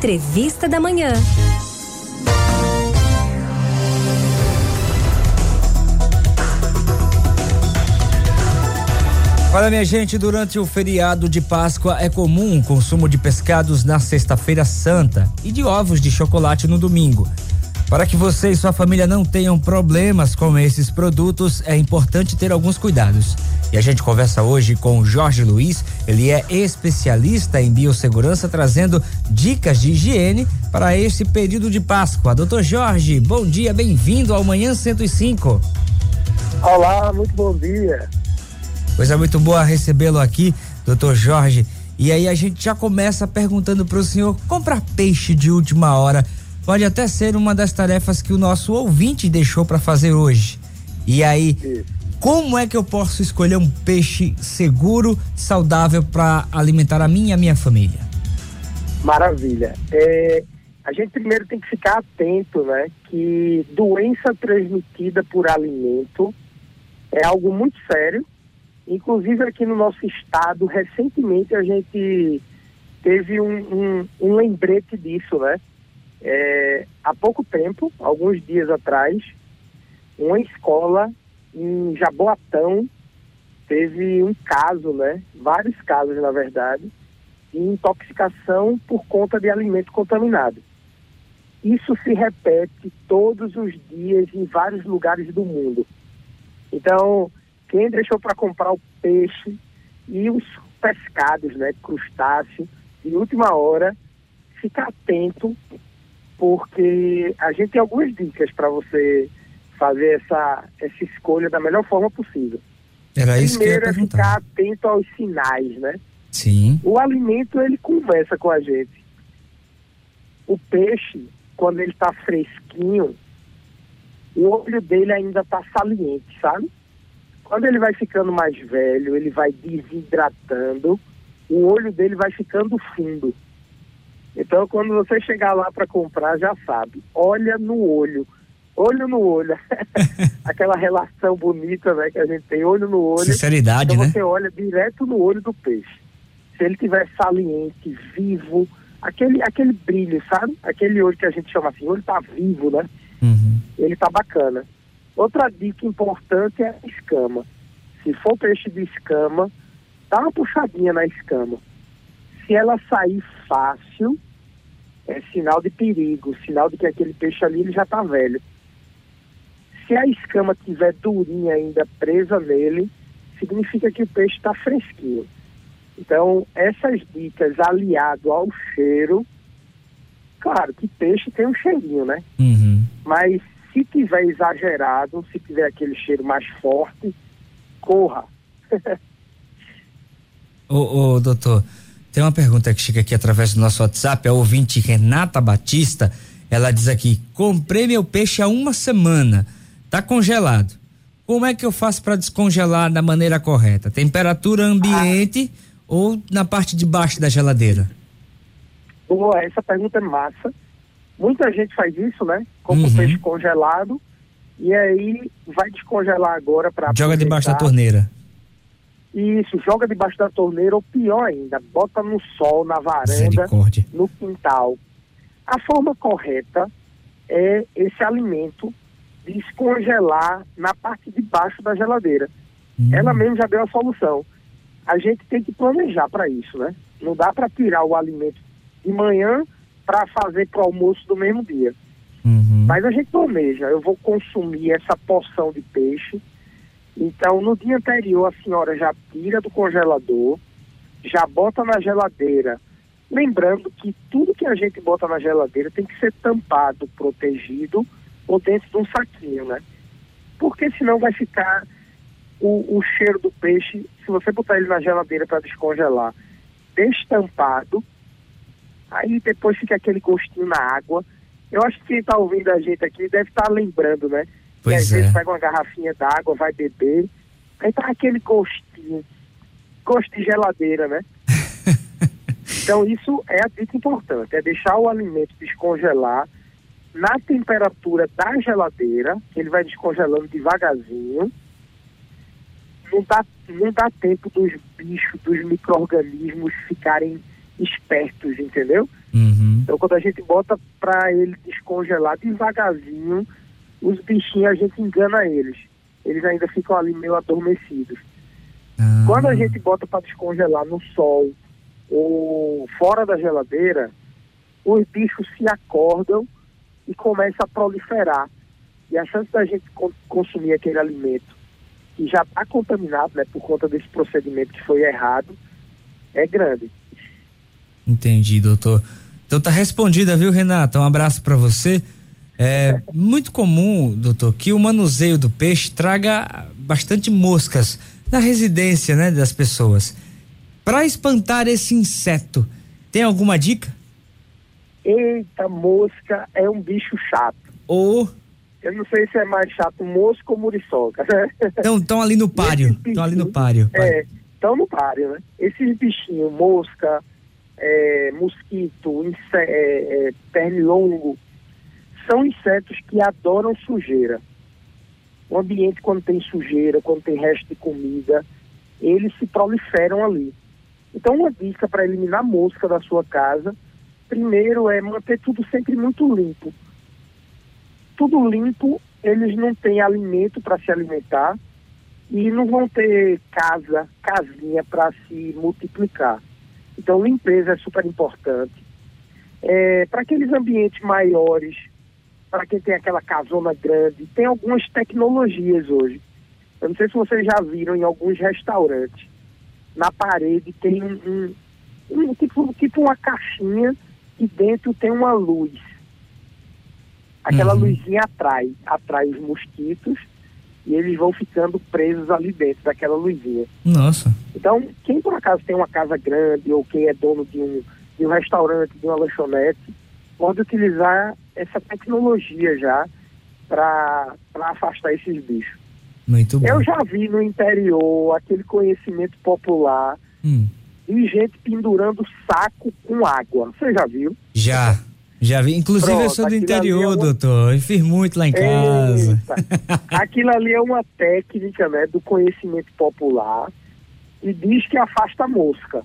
Entrevista da Manhã. Olha, minha gente, durante o feriado de Páscoa é comum o consumo de pescados na Sexta-feira Santa e de ovos de chocolate no domingo. Para que você e sua família não tenham problemas com esses produtos, é importante ter alguns cuidados. E a gente conversa hoje com o Jorge Luiz, ele é especialista em biossegurança, trazendo dicas de higiene para esse período de Páscoa. Doutor Jorge, bom dia, bem-vindo ao Manhã 105. Olá, muito bom dia. Coisa muito boa recebê-lo aqui, doutor Jorge. E aí a gente já começa perguntando para o senhor: comprar peixe de última hora pode até ser uma das tarefas que o nosso ouvinte deixou para fazer hoje. E aí, como é que eu posso escolher um peixe seguro, saudável para alimentar a mim e a minha família? Maravilha. É, a gente primeiro tem que ficar atento, né? Que doença transmitida por alimento é algo muito sério Inclusive aqui no nosso estado, recentemente a gente teve um, um, um lembrete disso, né? É, há pouco tempo, alguns dias atrás, uma escola em Jaboatão teve um caso, né? Vários casos, na verdade, de intoxicação por conta de alimento contaminado. Isso se repete todos os dias em vários lugares do mundo. Então, quem deixou para comprar o peixe e os pescados, né, crustáceo, de última hora, fica atento, porque a gente tem algumas dicas para você fazer essa, essa escolha da melhor forma possível. Era isso Primeiro que eu é ficar atento aos sinais, né? Sim. O alimento, ele conversa com a gente. O peixe, quando ele está fresquinho, o olho dele ainda está saliente, sabe? Quando ele vai ficando mais velho, ele vai desidratando, o olho dele vai ficando fundo. Então, quando você chegar lá para comprar, já sabe, olha no olho. Olho no olho. Aquela relação bonita né, que a gente tem, olho no olho. Sinceridade, então né? você olha direto no olho do peixe. Se ele tiver saliente, vivo, aquele, aquele brilho, sabe? Aquele olho que a gente chama assim, o olho tá vivo, né? Uhum. Ele tá bacana. Outra dica importante é a escama. Se for peixe de escama, dá uma puxadinha na escama. Se ela sair fácil, é sinal de perigo, sinal de que aquele peixe ali ele já está velho. Se a escama tiver durinha ainda presa nele, significa que o peixe está fresquinho. Então, essas dicas aliado ao cheiro, claro que peixe tem um cheirinho, né? Uhum. Mas se tiver exagerado, se tiver aquele cheiro mais forte, corra. ô, ô, doutor, tem uma pergunta que chega aqui através do nosso WhatsApp, a ouvinte Renata Batista, ela diz aqui, comprei meu peixe há uma semana, tá congelado. Como é que eu faço para descongelar da maneira correta? Temperatura ambiente ah. ou na parte de baixo da geladeira? Boa, essa pergunta é massa. Muita gente faz isso, né? Compra uhum. o peixe congelado e aí vai descongelar agora para Joga debaixo da torneira. Isso, joga debaixo da torneira ou pior ainda, bota no sol, na varanda, no quintal. A forma correta é esse alimento descongelar na parte de baixo da geladeira. Hum. Ela mesmo já deu a solução. A gente tem que planejar para isso, né? Não dá para tirar o alimento de manhã para fazer para o almoço do mesmo dia. Uhum. Mas a gente planeja, eu vou consumir essa porção de peixe. Então, no dia anterior, a senhora já tira do congelador, já bota na geladeira. Lembrando que tudo que a gente bota na geladeira tem que ser tampado, protegido ou dentro de um saquinho, né? Porque senão vai ficar o, o cheiro do peixe, se você botar ele na geladeira para descongelar, destampado, Aí depois fica aquele gostinho na água. Eu acho que quem está ouvindo a gente aqui deve estar tá lembrando, né? Pois que às é. vezes pega uma garrafinha d'água, vai beber, aí tá aquele gostinho, gosto de geladeira, né? então isso é a dica importante, é deixar o alimento descongelar na temperatura da geladeira, que ele vai descongelando devagarzinho. Não dá, não dá tempo dos bichos, dos micro-organismos ficarem espertos, entendeu? Uhum. Então quando a gente bota para ele descongelar devagarzinho, os bichinhos a gente engana eles. Eles ainda ficam ali meio adormecidos. Ah. Quando a gente bota para descongelar no sol ou fora da geladeira, os bichos se acordam e começam a proliferar. E a chance da gente con- consumir aquele alimento que já está contaminado, né, por conta desse procedimento que foi errado, é grande. Entendi, doutor. Então tá respondida, viu, Renata? Um abraço para você. É muito comum, doutor, que o manuseio do peixe traga bastante moscas na residência, né, das pessoas. Para espantar esse inseto, tem alguma dica? Eita, mosca é um bicho chato. Ou Eu não sei se é mais chato mosca ou muriçoca, né? estão ali no páreo? Estão ali no páreo. É, estão no páreo, né? Esses bichinhos, mosca, é, mosquito, é, é, pernilongo, são insetos que adoram sujeira. O ambiente, quando tem sujeira, quando tem resto de comida, eles se proliferam ali. Então, uma dica para eliminar mosca da sua casa, primeiro é manter tudo sempre muito limpo. Tudo limpo, eles não têm alimento para se alimentar e não vão ter casa, casinha para se multiplicar. Então, limpeza é super importante. É, para aqueles ambientes maiores, para quem tem aquela casona grande, tem algumas tecnologias hoje. Eu não sei se vocês já viram em alguns restaurantes. Na parede tem um, um- um tipo, tipo uma caixinha e dentro tem uma luz. Aquela Uhum. luzinha atrai, atrai os mosquitos e eles vão ficando presos ali dentro daquela luzinha. Nossa. Então, quem por acaso tem uma casa grande ou quem é dono de um, de um restaurante, de uma lanchonete, pode utilizar essa tecnologia já para afastar esses bichos. Muito bom. Eu já vi no interior aquele conhecimento popular Hum, de gente pendurando saco com água. Você já viu? já. Já vi. Inclusive, eu Pronto, sou do ali interior, é uma- doutor. Eu fiz muito lá em casa. Aquilo ali é uma técnica né, do conhecimento popular e diz que afasta a mosca.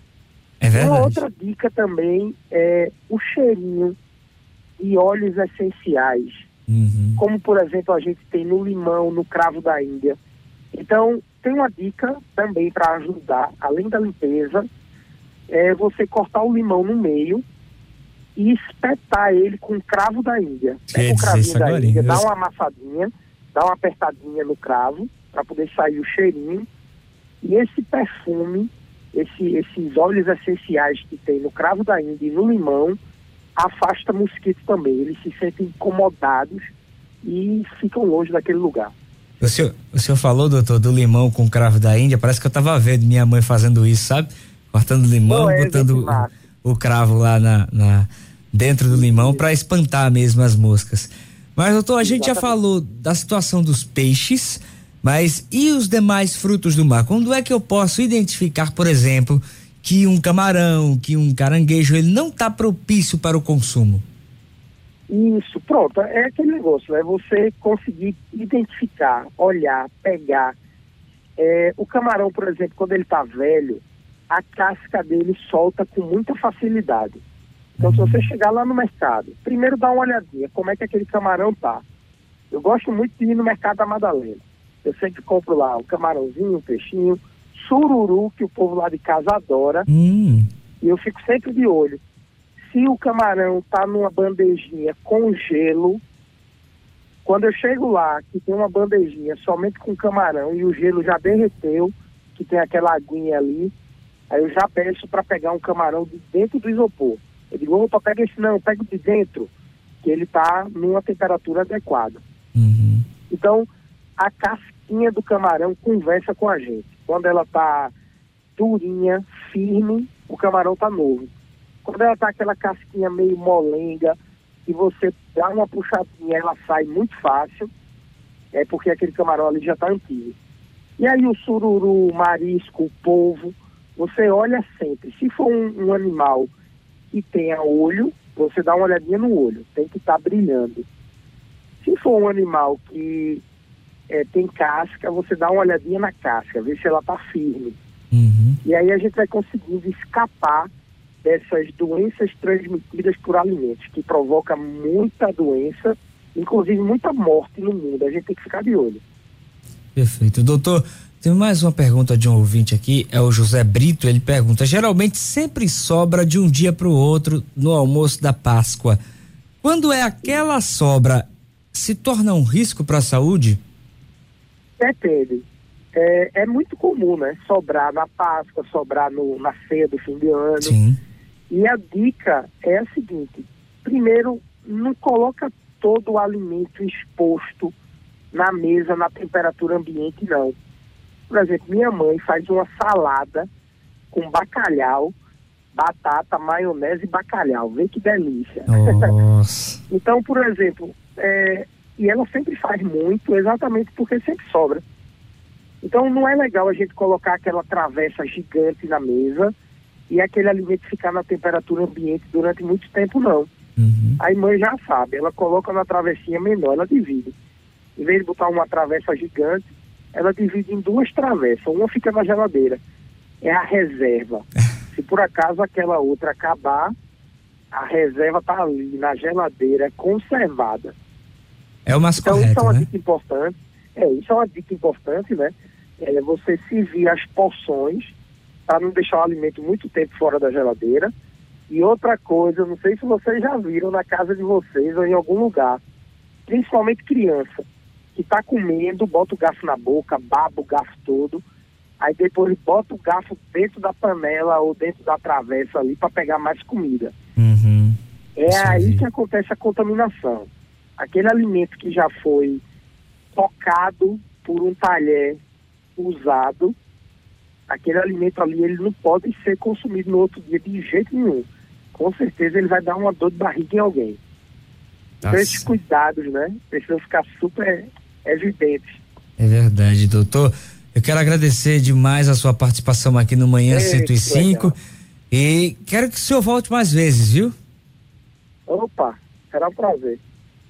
É Uma verdade. outra dica também é o cheirinho de óleos essenciais, Uhum. como por exemplo a gente tem no limão, no cravo da Índia. Então, tem uma dica também para ajudar, além da limpeza, é você cortar o limão no meio e espetar ele com cravo da Índia. Pega o cravinho da Índia, dá uma amassadinha, dá uma apertadinha no cravo para poder sair o cheirinho. E esse perfume, esse- esses óleos essenciais que tem no cravo da Índia e no limão, afasta mosquitos também. Eles se sentem incomodados e ficam longe daquele lugar. O senhor, o senhor falou, doutor, do limão com cravo da Índia. Parece que eu tava vendo minha mãe fazendo isso, sabe? Cortando limão, é, botando o, o cravo lá na, na- dentro do limão para espantar mesmo as moscas. Mas, doutor, a gente já Exatamente. falou da situação dos peixes, mas e os demais frutos do mar? Quando é que eu posso identificar, por exemplo, que um camarão, que um caranguejo, ele não está propício para o consumo? Isso, pronto. É aquele negócio, é você conseguir identificar, olhar, pegar. É, o camarão, por exemplo, quando ele está velho, a casca dele solta com muita facilidade. Então, se você chegar lá no mercado, primeiro dá uma olhadinha, como é que aquele camarão tá. Eu gosto muito de ir no mercado da Madalena. Eu sempre compro lá um camarãozinho, um peixinho, sururu, que o povo lá de casa adora. Hum, E eu fico sempre de olho. Se o camarão tá numa bandejinha com gelo, quando eu chego lá, que tem uma bandejinha somente com camarão e o gelo já derreteu, que tem aquela aguinha ali, aí eu já peço para pegar um camarão de dentro do isopor. Eu digo, opa, pega esse não, pega de dentro, que ele tá numa temperatura adequada. uhum. Então, a casquinha do camarão conversa com a gente. Quando ela tá durinha, firme, o camarão tá novo. Quando ela tá aquela casquinha meio molenga, e você dá uma puxadinha, ela sai muito fácil, é porque aquele camarão ali já tá antigo. E aí o sururu, o marisco, o polvo, você olha sempre. Se for um, um animal que tenha olho, você dá uma olhadinha no olho, tem que estar brilhando. Se for um animal que eh, tem casca, você dá uma olhadinha na casca, vê se ela está firme. Uhum. E aí a gente vai conseguindo escapar dessas doenças transmitidas por alimentos, que provoca muita doença, inclusive muita morte no mundo. A gente tem que ficar de olho. Perfeito. Doutor, tem mais uma pergunta de um ouvinte aqui, é o José Brito. Ele pergunta: geralmente sempre sobra de um dia para o outro no almoço da Páscoa. Quando é aquela sobra, se torna um risco para a saúde? Depende. É, é, muito comum, né? Sobrar na Páscoa, sobrar no, na ceia do fim de ano. Sim. E a dica é a seguinte: primeiro, não coloca todo o alimento exposto na mesa, na temperatura ambiente, não. Por exemplo, minha mãe faz uma salada com bacalhau, batata, maionese e bacalhau. Vê que delícia. Então, por exemplo, é, e ela sempre faz muito, exatamente porque sempre sobra. Então, não é legal a gente colocar aquela travessa gigante na mesa e aquele alimento ficar na temperatura ambiente durante muito tempo, não. Uhum. A mãe já sabe, ela coloca na travessinha menor, ela divide. Em vez de botar uma travessa gigante, ela divide em duas travessas. Uma fica na geladeira. É a reserva. Se por acaso aquela outra acabar, a reserva está ali na geladeira, conservada. É o mais então, correto, isso é uma né? dica importante. É, isso é uma dica importante, né? É você servir as porções para não deixar o alimento muito tempo fora da geladeira. E outra coisa, não sei se vocês já viram na casa de vocês ou em algum lugar, principalmente criança, que está comendo, bota o garfo na boca, baba o garfo todo, aí depois bota o garfo dentro da panela ou dentro da travessa ali para pegar mais comida. Uhum. É aí. que acontece a contaminação. Aquele alimento que já foi tocado por um talher usado, aquele alimento ali ele não pode ser consumido no outro dia de jeito nenhum. Com certeza ele vai dar uma dor de barriga em alguém. Então esses cuidados, né, precisam ficar super evidentes. É verdade, doutor. Eu quero agradecer demais a sua participação aqui no Manhã É, 105 que legal. e quero que o senhor volte mais vezes, viu? Opa, será um prazer.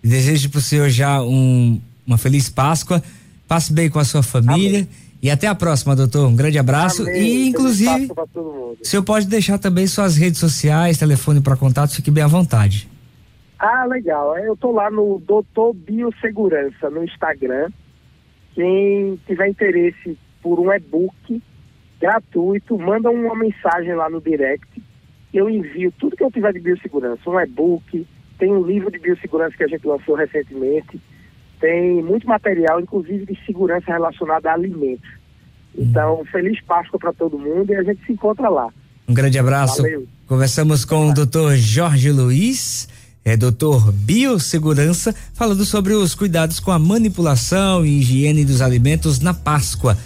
Desejo para o senhor já um, uma feliz Páscoa. Passe bem com a sua família. E até a próxima, doutor. Um grande abraço. Amém. E, inclusive, o senhor pode deixar também suas redes sociais, telefone para contato, fique bem à vontade. Ah, legal. Eu tô lá no Doutor Biossegurança no Instagram. Quem tiver interesse por um e-book gratuito, manda uma mensagem lá no direct. Eu envio tudo que eu tiver de biossegurança. Um e-book, tem um livro de biossegurança que a gente lançou recentemente. Tem muito material, inclusive de segurança relacionada a alimentos. Então, feliz Páscoa para todo mundo e a gente se encontra lá. Um grande abraço. Valeu. Conversamos com o doutor Jorge Luiz, é doutor Biossegurança, falando sobre os cuidados com a manipulação e higiene dos alimentos na Páscoa.